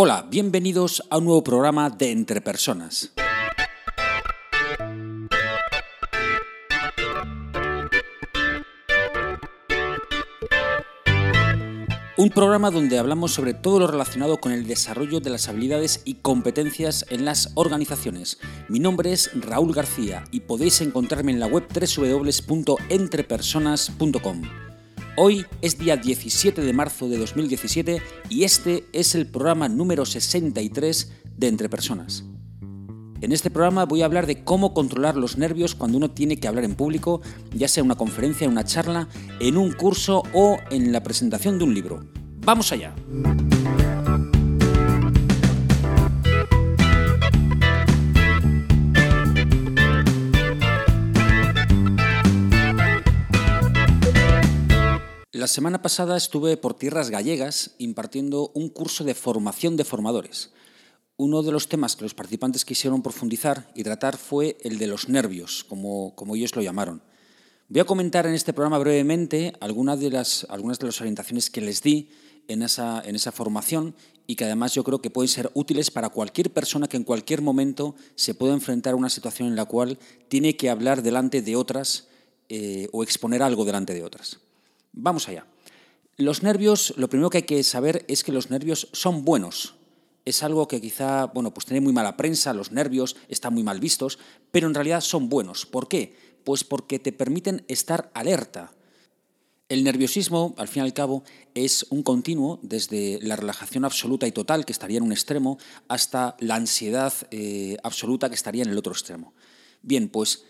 Hola, bienvenidos a un nuevo programa de Entre Personas. Un programa donde hablamos sobre todo lo relacionado con el desarrollo de las habilidades y competencias en las organizaciones. Mi nombre es Raúl García y podéis encontrarme en la web www.entrepersonas.com. Hoy es día 17 de marzo de 2017 y este es el programa número 63 de Entre Personas. En este programa voy a hablar de cómo controlar los nervios cuando uno tiene que hablar en público, ya sea en una conferencia, en una charla, en un curso o en la presentación de un libro. ¡Vamos allá! La semana pasada estuve por tierras gallegas impartiendo un curso de formación de formadores. Uno de los temas que los participantes quisieron profundizar y tratar fue el de los nervios, como, ellos lo llamaron. Voy a comentar en este programa brevemente algunas de las, algunas de las orientaciones que les di en esa, en esa formación y que además yo creo que pueden ser útiles para cualquier persona que en cualquier momento se pueda enfrentar a una situación en la cual tiene que hablar delante de otras eh, o exponer algo delante de otras. Vamos allá. Los nervios, lo primero que hay que saber es que los nervios son buenos. Es algo que quizá, bueno, pues tiene muy mala prensa, los nervios están muy mal vistos, pero en realidad son buenos. ¿Por qué? Pues porque te permiten estar alerta. El nerviosismo, al fin y al cabo, es un continuo desde la relajación absoluta y total, que estaría en un extremo, hasta la ansiedad eh, absoluta, que estaría en el otro extremo. Bien, pues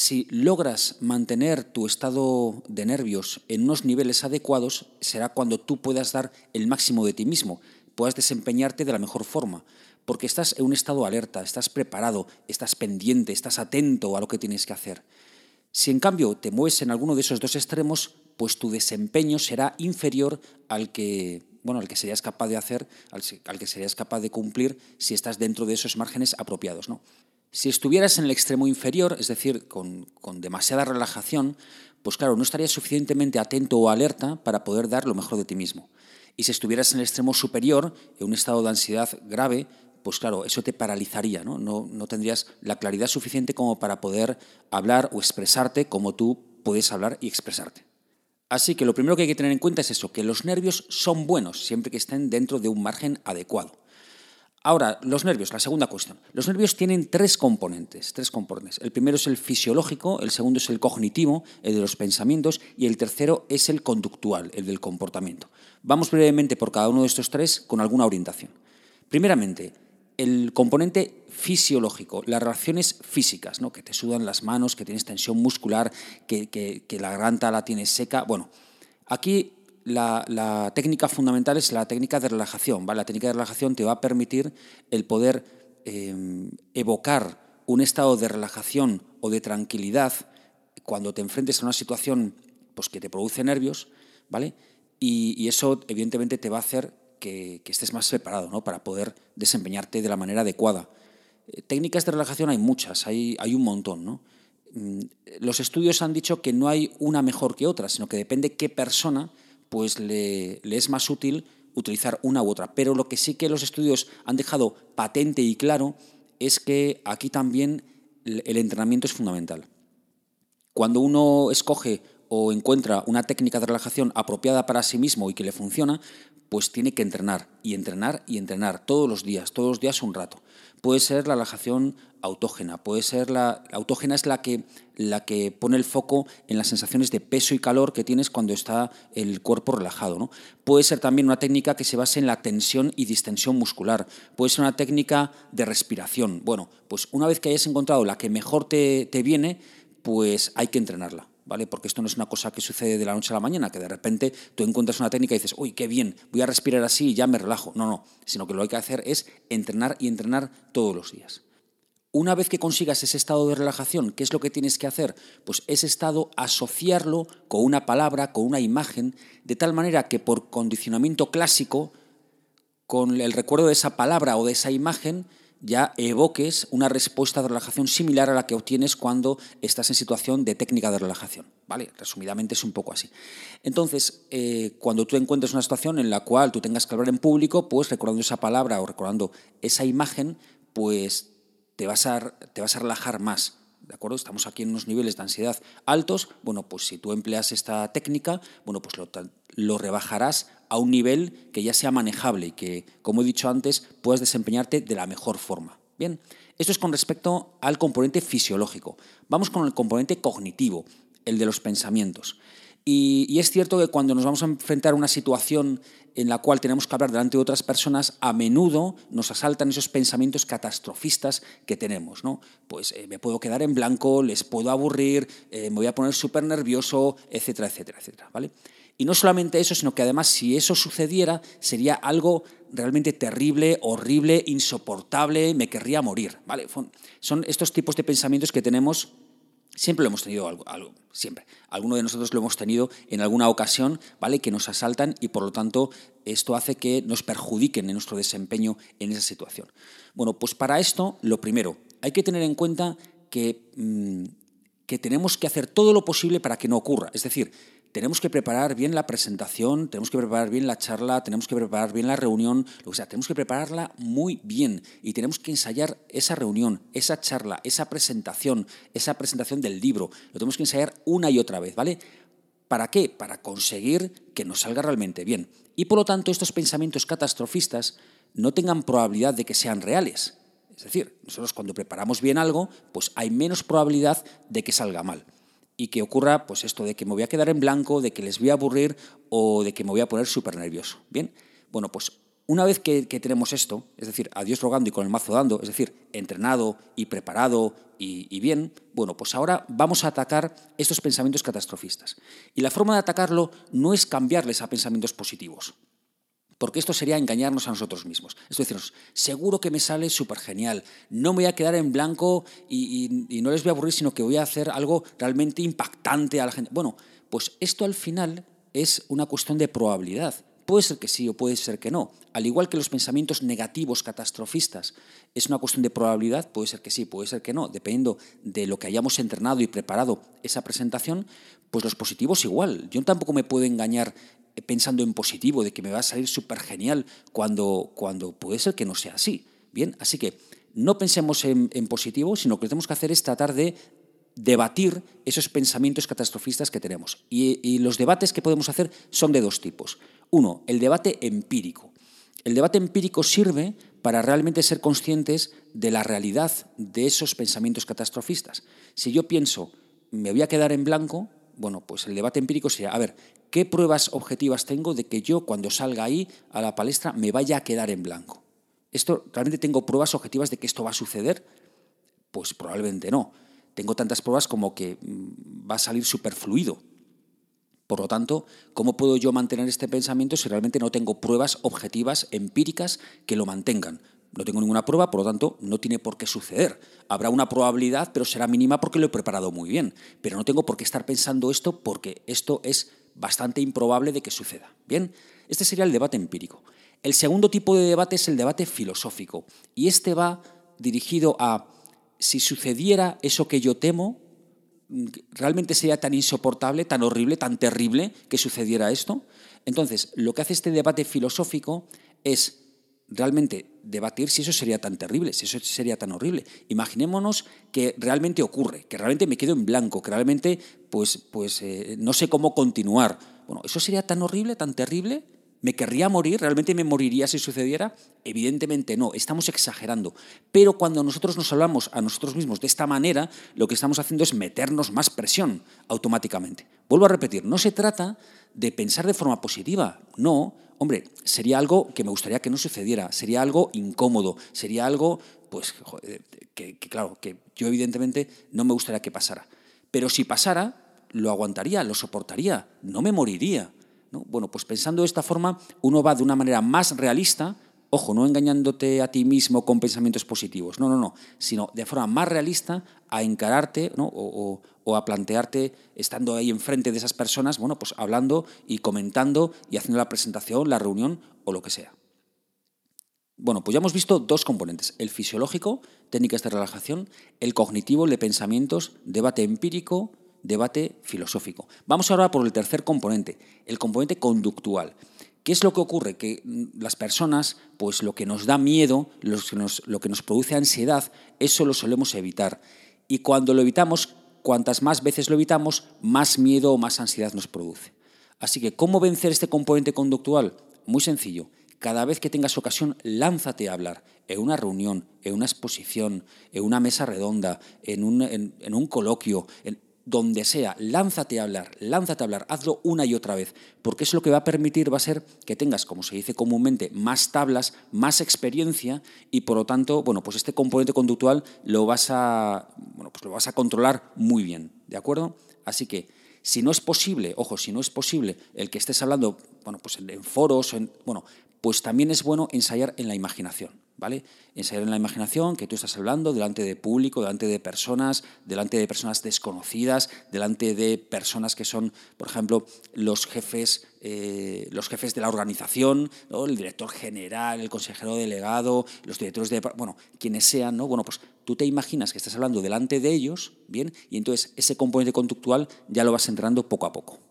si logras mantener tu estado de nervios en unos niveles adecuados, será cuando tú puedas dar el máximo de ti mismo, puedas desempeñarte de la mejor forma, porque estás en un estado alerta, estás preparado, estás pendiente, estás atento a lo que tienes que hacer. Si en cambio te mueves en alguno de esos dos extremos, pues tu desempeño será inferior al que, bueno, al que serías capaz de hacer, al, al que serías capaz de cumplir si estás dentro de esos márgenes apropiados, ¿no? Si estuvieras en el extremo inferior, es decir, con, demasiada relajación, pues claro, no estarías suficientemente atento o alerta para poder dar lo mejor de ti mismo. Y si estuvieras en el extremo superior, en un estado de ansiedad grave, pues claro, eso te paralizaría, ¿no? No, no tendrías la claridad suficiente como para poder hablar o expresarte como tú puedes hablar y expresarte. Así que lo primero que hay que tener en cuenta es eso, que los nervios son buenos siempre que estén dentro de un margen adecuado. Ahora, los nervios, la segunda cuestión. Los nervios tienen tres componentes, tres componentes. El primero es el fisiológico, el segundo es el cognitivo, el de los pensamientos, y el tercero es el conductual, el del comportamiento. Vamos brevemente por cada uno de estos tres con alguna orientación. Primeramente, el componente fisiológico, las reacciones físicas, ¿no? que te sudan las manos, que tienes tensión muscular, que, que la garganta la tienes seca. Bueno, aquí la, técnica fundamental es la técnica de relajación. La técnica de relajación te va a permitir el poder eh, evocar un estado de relajación o de tranquilidad cuando te enfrentes a una situación pues, que te produce nervios, ¿vale? Y, eso evidentemente te va a hacer que, estés más preparado ¿no? para poder desempeñarte de la manera adecuada. Eh, técnicas de relajación hay muchas, hay, hay un montón. ¿no? Mm, los estudios han dicho que no hay una mejor que otra, sino que depende qué persona pues le, es más útil utilizar una u otra. Pero lo que sí que los estudios han dejado patente y claro es que aquí también el entrenamiento es fundamental. Cuando uno escoge o encuentra una técnica de relajación apropiada para sí mismo y que le funciona, pues tiene que entrenar y entrenar y entrenar todos los días, todos los días un rato. Puede ser la relajación autógena, puede ser la, autógena es la que, la que pone el foco en las sensaciones de peso y calor que tienes cuando está el cuerpo relajado. ¿no? Puede ser también una técnica que se base en la tensión y distensión muscular, puede ser una técnica de respiración. Bueno, pues una vez que hayas encontrado la que mejor te, te viene, pues hay que entrenarla. ¿Vale? Porque esto no es una cosa que sucede de la noche a la mañana, que de repente tú encuentras una técnica y dices, uy, qué bien, voy a respirar así y ya me relajo. No, no, sino que lo que hay que hacer es entrenar y entrenar todos los días. Una vez que consigas ese estado de relajación, ¿qué es lo que tienes que hacer? Pues ese estado asociarlo con una palabra, con una imagen, de tal manera que por condicionamiento clásico, con el recuerdo de esa palabra o de esa imagen, ya evoques una respuesta de relajación similar a la que obtienes cuando estás en situación de técnica de relajación. ¿vale? Resumidamente es un poco así. Entonces, eh, cuando tú encuentres una situación en la cual tú tengas que hablar en público, pues recordando esa palabra o recordando esa imagen, pues te vas a, te vas a relajar más. ¿De acuerdo? Estamos aquí en unos niveles de ansiedad altos. Bueno, pues si tú empleas esta técnica, bueno, pues lo, lo rebajarás a un nivel que ya sea manejable y que, como he dicho antes, puedas desempeñarte de la mejor forma. Bien, esto es con respecto al componente fisiológico. Vamos con el componente cognitivo, el de los pensamientos. Y, es cierto que cuando nos vamos a enfrentar a una situación en la cual tenemos que hablar delante de otras personas, a menudo nos asaltan esos pensamientos catastrofistas que tenemos. ¿no? Pues eh, me puedo quedar en blanco, les puedo aburrir, eh, me voy a poner súper nervioso, etcétera, etcétera, etcétera. ¿vale? Y no solamente eso, sino que además si eso sucediera sería algo realmente terrible, horrible, insoportable, me querría morir. ¿vale? Son estos tipos de pensamientos que tenemos Siempre lo hemos tenido algo, algo, siempre. Alguno de nosotros lo hemos tenido en alguna ocasión, ¿vale? Que nos asaltan y por lo tanto esto hace que nos perjudiquen en nuestro desempeño en esa situación. Bueno, pues para esto, lo primero, hay que tener en cuenta que, mm, que tenemos que hacer todo lo posible para que no ocurra. Es decir, tenemos que preparar bien la presentación, tenemos que preparar bien la charla, tenemos que preparar bien la reunión, o sea, tenemos que prepararla muy bien y tenemos que ensayar esa reunión, esa charla, esa presentación, esa presentación del libro. Lo tenemos que ensayar una y otra vez, ¿vale? ¿Para qué? Para conseguir que nos salga realmente bien. Y por lo tanto, estos pensamientos catastrofistas no tengan probabilidad de que sean reales. Es decir, nosotros cuando preparamos bien algo, pues hay menos probabilidad de que salga mal y que ocurra pues esto de que me voy a quedar en blanco, de que les voy a aburrir o de que me voy a poner súper nervioso. Bien, bueno, pues una vez que, tenemos esto, es decir, a Dios rogando y con el mazo dando, es decir, entrenado y preparado y, y bien, bueno, pues ahora vamos a atacar estos pensamientos catastrofistas. Y la forma de atacarlo no es cambiarles a pensamientos positivos porque esto sería engañarnos a nosotros mismos. Es decir, seguro que me sale súper genial, no me voy a quedar en blanco y, no les voy a aburrir, sino que voy a hacer algo realmente impactante a la gente. Bueno, pues esto al final es una cuestión de probabilidad. Puede ser que sí o puede ser que no. Al igual que los pensamientos negativos, catastrofistas, es una cuestión de probabilidad, puede ser que sí, puede ser que no, dependiendo de lo que hayamos entrenado y preparado esa presentación, pues los positivos igual. Yo tampoco me puedo engañar pensando en positivo, de que me va a salir súper genial, cuando, cuando puede ser que no sea así. Bien, así que no pensemos en, positivo, sino que lo que tenemos que hacer es tratar de debatir esos pensamientos catastrofistas que tenemos. Y, y, los debates que podemos hacer son de dos tipos. Uno, el debate empírico. El debate empírico sirve para realmente ser conscientes de la realidad de esos pensamientos catastrofistas. Si yo pienso, me voy a quedar en blanco, bueno, pues el debate empírico sería, a ver, ¿qué pruebas objetivas tengo de que yo cuando salga ahí a la palestra me vaya a quedar en blanco? ¿Esto realmente tengo pruebas objetivas de que esto va a suceder? Pues probablemente no. Tengo tantas pruebas como que mm, va a salir superfluido. Por lo tanto, ¿cómo puedo yo mantener este pensamiento si realmente no tengo pruebas objetivas, empíricas, que lo mantengan? No tengo ninguna prueba, por lo tanto, no tiene por qué suceder. Habrá una probabilidad, pero será mínima porque lo he preparado muy bien. Pero no tengo por qué estar pensando esto porque esto es bastante improbable de que suceda. Bien, este sería el debate empírico. El segundo tipo de debate es el debate filosófico. Y este va dirigido a si sucediera eso que yo temo, ¿realmente sería tan insoportable, tan horrible, tan terrible que sucediera esto? Entonces, lo que hace este debate filosófico es realmente debatir si eso sería tan terrible, si eso sería tan horrible. Imaginémonos que realmente ocurre, que realmente me quedo en blanco, que realmente pues, pues eh, no sé cómo continuar. Bueno, ¿eso sería tan horrible, tan terrible? ¿Me querría morir? ¿Realmente me moriría si sucediera? Evidentemente no, estamos exagerando. Pero cuando nosotros nos hablamos a nosotros mismos de esta manera, lo que estamos haciendo es meternos más presión automáticamente. Vuelvo a repetir, no se trata de pensar de forma positiva, no, hombre, sería algo que me gustaría que no sucediera, sería algo incómodo, sería algo, pues, que, claro, que yo evidentemente no me gustaría que pasara. Pero si pasara, lo aguantaría, lo soportaría, no me moriría. ¿No? Bueno, pues pensando de esta forma, uno va de una manera más realista, ojo, no engañándote a ti mismo con pensamientos positivos, no, no, no, sino de forma más realista a encararte ¿no? o, o, a plantearte, estando ahí enfrente de esas personas, bueno, pues hablando y comentando y haciendo la presentación, la reunión o lo que sea. Bueno, pues ya hemos visto dos componentes, el fisiológico, técnicas de relajación, el cognitivo, el de pensamientos, debate empírico, debate filosófico. Vamos ahora por el tercer componente, el componente conductual. ¿Qué es lo que ocurre? Que mm, las personas, pues lo que nos da miedo, lo que nos, produce ansiedad, eso lo solemos evitar. Y cuando lo evitamos, cuantas más veces lo evitamos, más miedo o más ansiedad nos produce. Así que, ¿cómo vencer este componente conductual? Muy sencillo. Cada vez que tengas ocasión, lánzate a hablar en una reunión, en una exposición, en una mesa redonda, en un, en un coloquio, en, donde sea, lánzate a hablar, lánzate a hablar, hazlo una y otra vez, porque eso lo que va a permitir va a ser que tengas, como se dice comúnmente, más tablas, más experiencia y por lo tanto, bueno, pues este componente conductual lo vas a, bueno, pues lo vas a controlar muy bien, ¿de acuerdo? Así que si no es posible, ojo, si no es posible el que estés hablando, bueno, pues en, foros, en, bueno, pues también es bueno ensayar en la imaginación. ¿Vale? Ensayar en la imaginación que tú estás hablando delante de público, delante de personas, delante de personas desconocidas, delante de personas que son, por ejemplo, los jefes, eh, los jefes de la organización, el director general, el consejero delegado, los directores de... Bueno, quienes sean, ¿no? Bueno, pues tú te imaginas que estás hablando delante de ellos, ¿bien? Y entonces ese componente conductual ya lo vas entrando poco a poco.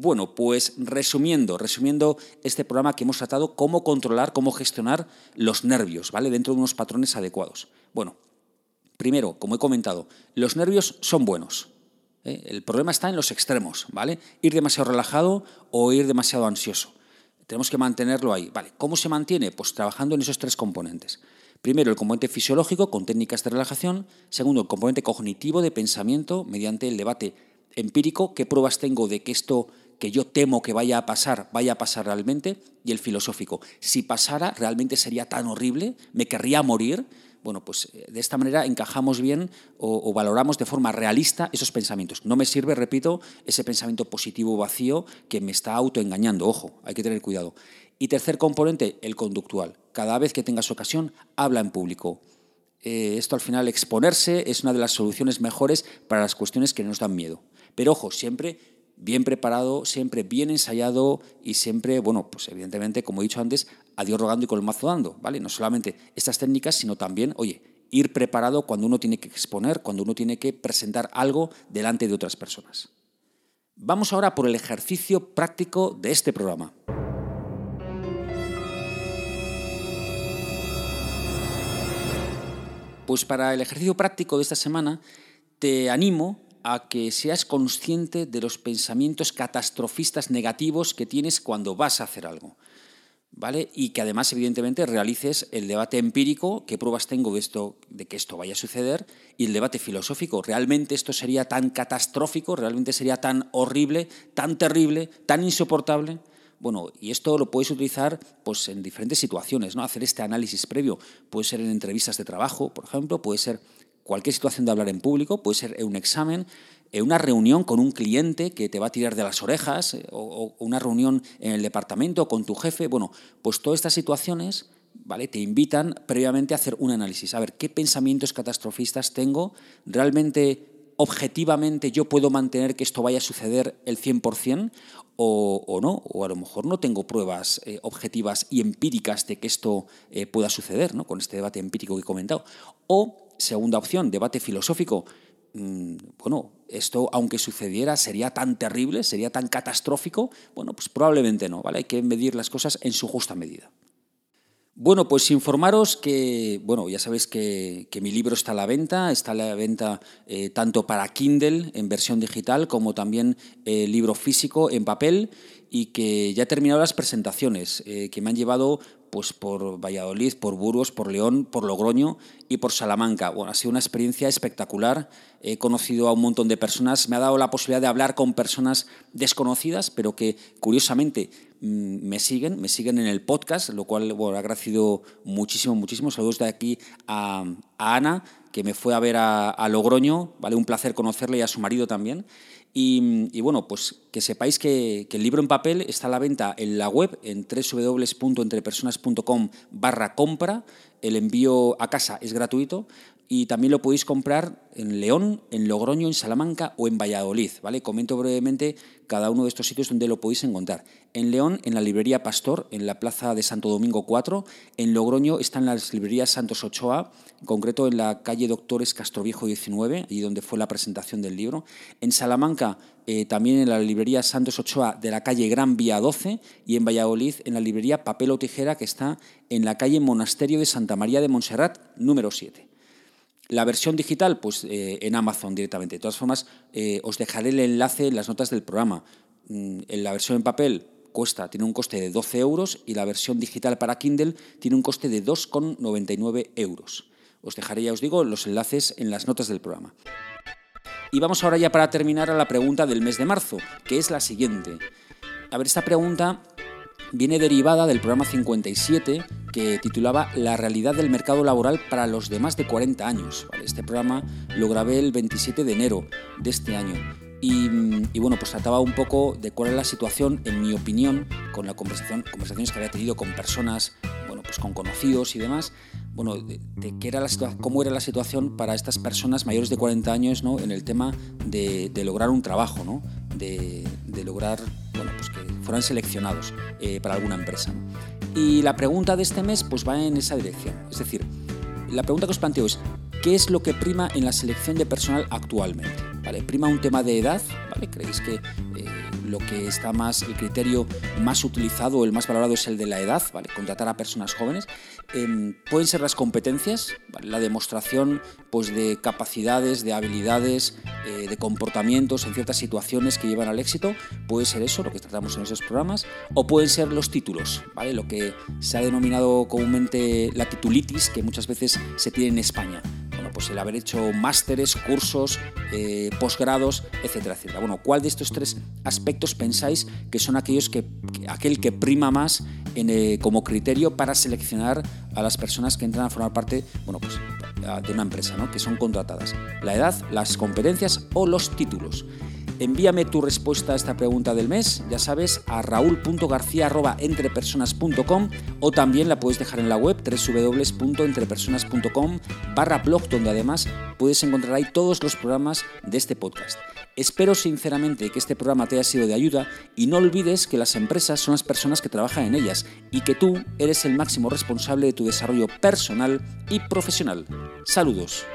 Bueno, pues resumiendo, resumiendo este programa que hemos tratado, cómo controlar, cómo gestionar los nervios, ¿vale? Dentro de unos patrones adecuados. Bueno, primero, como he comentado, los nervios son buenos. ¿eh? El problema está en los extremos, ¿vale? Ir demasiado relajado o ir demasiado ansioso. Tenemos que mantenerlo ahí. ¿Vale? ¿Cómo se mantiene? Pues trabajando en esos tres componentes. Primero, el componente fisiológico con técnicas de relajación. Segundo, el componente cognitivo de pensamiento mediante el debate empírico. ¿Qué pruebas tengo de que esto que yo temo que vaya a pasar, vaya a pasar realmente, y el filosófico. Si pasara, realmente sería tan horrible, me querría morir. Bueno, pues eh, de esta manera encajamos bien o, valoramos de forma realista esos pensamientos. No me sirve, repito, ese pensamiento positivo vacío que me está autoengañando. Ojo, hay que tener cuidado. Y tercer componente, el conductual. Cada vez que tengas ocasión, habla en público. Eh, esto al final, exponerse es una de las soluciones mejores para las cuestiones que nos dan miedo. Pero ojo, siempre bien preparado, siempre bien ensayado y siempre, bueno, pues evidentemente, como he dicho antes, a Dios rogando y con el mazo dando, ¿vale? No solamente estas técnicas, sino también, oye, ir preparado cuando uno tiene que exponer, cuando uno tiene que presentar algo delante de otras personas. Vamos ahora por el ejercicio práctico de este programa. Pues para el ejercicio práctico de esta semana te animo a que seas consciente de los pensamientos catastrofistas negativos que tienes cuando vas a hacer algo. ¿Vale? Y que además, evidentemente, realices el debate empírico, qué pruebas tengo de, esto, de que esto vaya a suceder, y el debate filosófico. ¿Realmente esto sería tan catastrófico? ¿Realmente sería tan horrible, tan terrible, tan insoportable? Bueno, y esto lo puedes utilizar pues, en diferentes situaciones, ¿no? Hacer este análisis previo. Puede ser en entrevistas de trabajo, por ejemplo, puede ser cualquier situación de hablar en público, puede ser un examen, una reunión con un cliente que te va a tirar de las orejas, eh, o, una reunión en el departamento con tu jefe. Bueno, pues todas estas situaciones ¿vale? te invitan previamente a hacer un análisis, a ver qué pensamientos catastrofistas tengo, realmente objetivamente yo puedo mantener que esto vaya a suceder el 100% o, no, o a lo mejor no tengo pruebas eh, objetivas y empíricas de que esto eh, pueda suceder, ¿no? con este debate empírico que he comentado. O Segunda opción, debate filosófico. Mm, bueno, esto aunque sucediera sería tan terrible, sería tan catastrófico. Bueno, pues probablemente no, ¿vale? Hay que medir las cosas en su justa medida. Bueno, pues informaros que, bueno, ya sabéis que, mi libro está a la venta, está a la venta eh, tanto para Kindle en versión digital como también eh, libro físico en papel y que ya he terminado las presentaciones eh, que me han llevado pues por Valladolid, por Burgos, por León, por Logroño y por Salamanca. Bueno, ha sido una experiencia espectacular. He conocido a un montón de personas, me ha dado la posibilidad de hablar con personas desconocidas, pero que curiosamente mm, me siguen, me siguen en el podcast, lo cual bueno, ha agradecido muchísimo, muchísimo. Saludos de aquí a, Ana, que me fue a ver a, a Logroño, ¿vale? Un placer conocerle y a su marido también. Y, bueno, pues que sepáis que, el libro en papel está a la venta en la web en www.entrepersonas.com barra compra. El envío a casa es gratuito y también lo podéis comprar en León, en Logroño, en Salamanca o en Valladolid. ¿vale? Comento brevemente cada uno de estos sitios donde lo podéis encontrar. En León, en la librería Pastor, en la plaza de Santo Domingo 4. En Logroño están las librerías Santos Ochoa, en concreto en la calle Doctores Castroviejo 19, allí donde fue la presentación del libro. En Salamanca, eh, también en la librería Santos Ochoa de la calle Gran Vía 12. Y en Valladolid, en la librería Papel o Tijera, que está en la calle Monasterio de Santa María de Montserrat, número 7. La versión digital, pues eh, en Amazon directamente. De todas formas, eh, os dejaré el enlace en las notas del programa. Mm, en la versión en papel cuesta, tiene un coste de 12 euros y la versión digital para Kindle tiene un coste de 2,99 euros. Os dejaré, ya os digo, los enlaces en las notas del programa. Y vamos ahora ya para terminar a la pregunta del mes de marzo, que es la siguiente. A ver, esta pregunta viene derivada del programa 57 que titulaba La realidad del mercado laboral para los de más de 40 años. Este programa lo grabé el 27 de enero de este año. Y, bueno, pues trataba un poco de cuál era la situación, en mi opinión, con la conversación, conversaciones que había tenido con personas, bueno, pues con conocidos y demás, bueno, de, qué era la cómo era la situación para estas personas mayores de 40 años, ¿no? En el tema de, lograr un trabajo, ¿no? De, de lograr, bueno, pues que fueran seleccionados eh, para alguna empresa. Y la pregunta de este mes pues va en esa dirección. Es decir, la pregunta que os planteo es, ¿qué es lo que prima en la selección de personal actualmente? ¿Vale? ¿Prima un tema de edad? ¿Creéis que lo que está más, el criterio más utilizado, el más valorado es el de la edad, ¿vale? contratar a personas jóvenes. Em, pueden ser las competencias, la demostración pues, de capacidades, de habilidades, eh, de comportamientos en ciertas situaciones que llevan al éxito, puede ser eso, lo que tratamos en esos programas, o pueden ser los títulos, ¿vale? lo que se ha denominado comúnmente la titulitis, que muchas veces se tiene en España pues el haber hecho másteres, cursos, eh, posgrados, etcétera, etcétera. Bueno, ¿cuál de estos tres aspectos pensáis que son aquellos que, aquel que prima más eh, como criterio para seleccionar a las personas que entran a formar parte, bueno, pues, de una empresa, ¿no? que son contratadas? La edad, las competencias o los títulos. Envíame tu respuesta a esta pregunta del mes, ya sabes, a raúl.garcía.entrepersonas.com o también la puedes dejar en la web www.entrepersonas.com barra blog, donde además puedes encontrar ahí todos los programas de este podcast. Espero sinceramente que este programa te haya sido de ayuda y no olvides que las empresas son las personas que trabajan en ellas y que tú eres el máximo responsable de tu desarrollo personal y profesional. Saludos.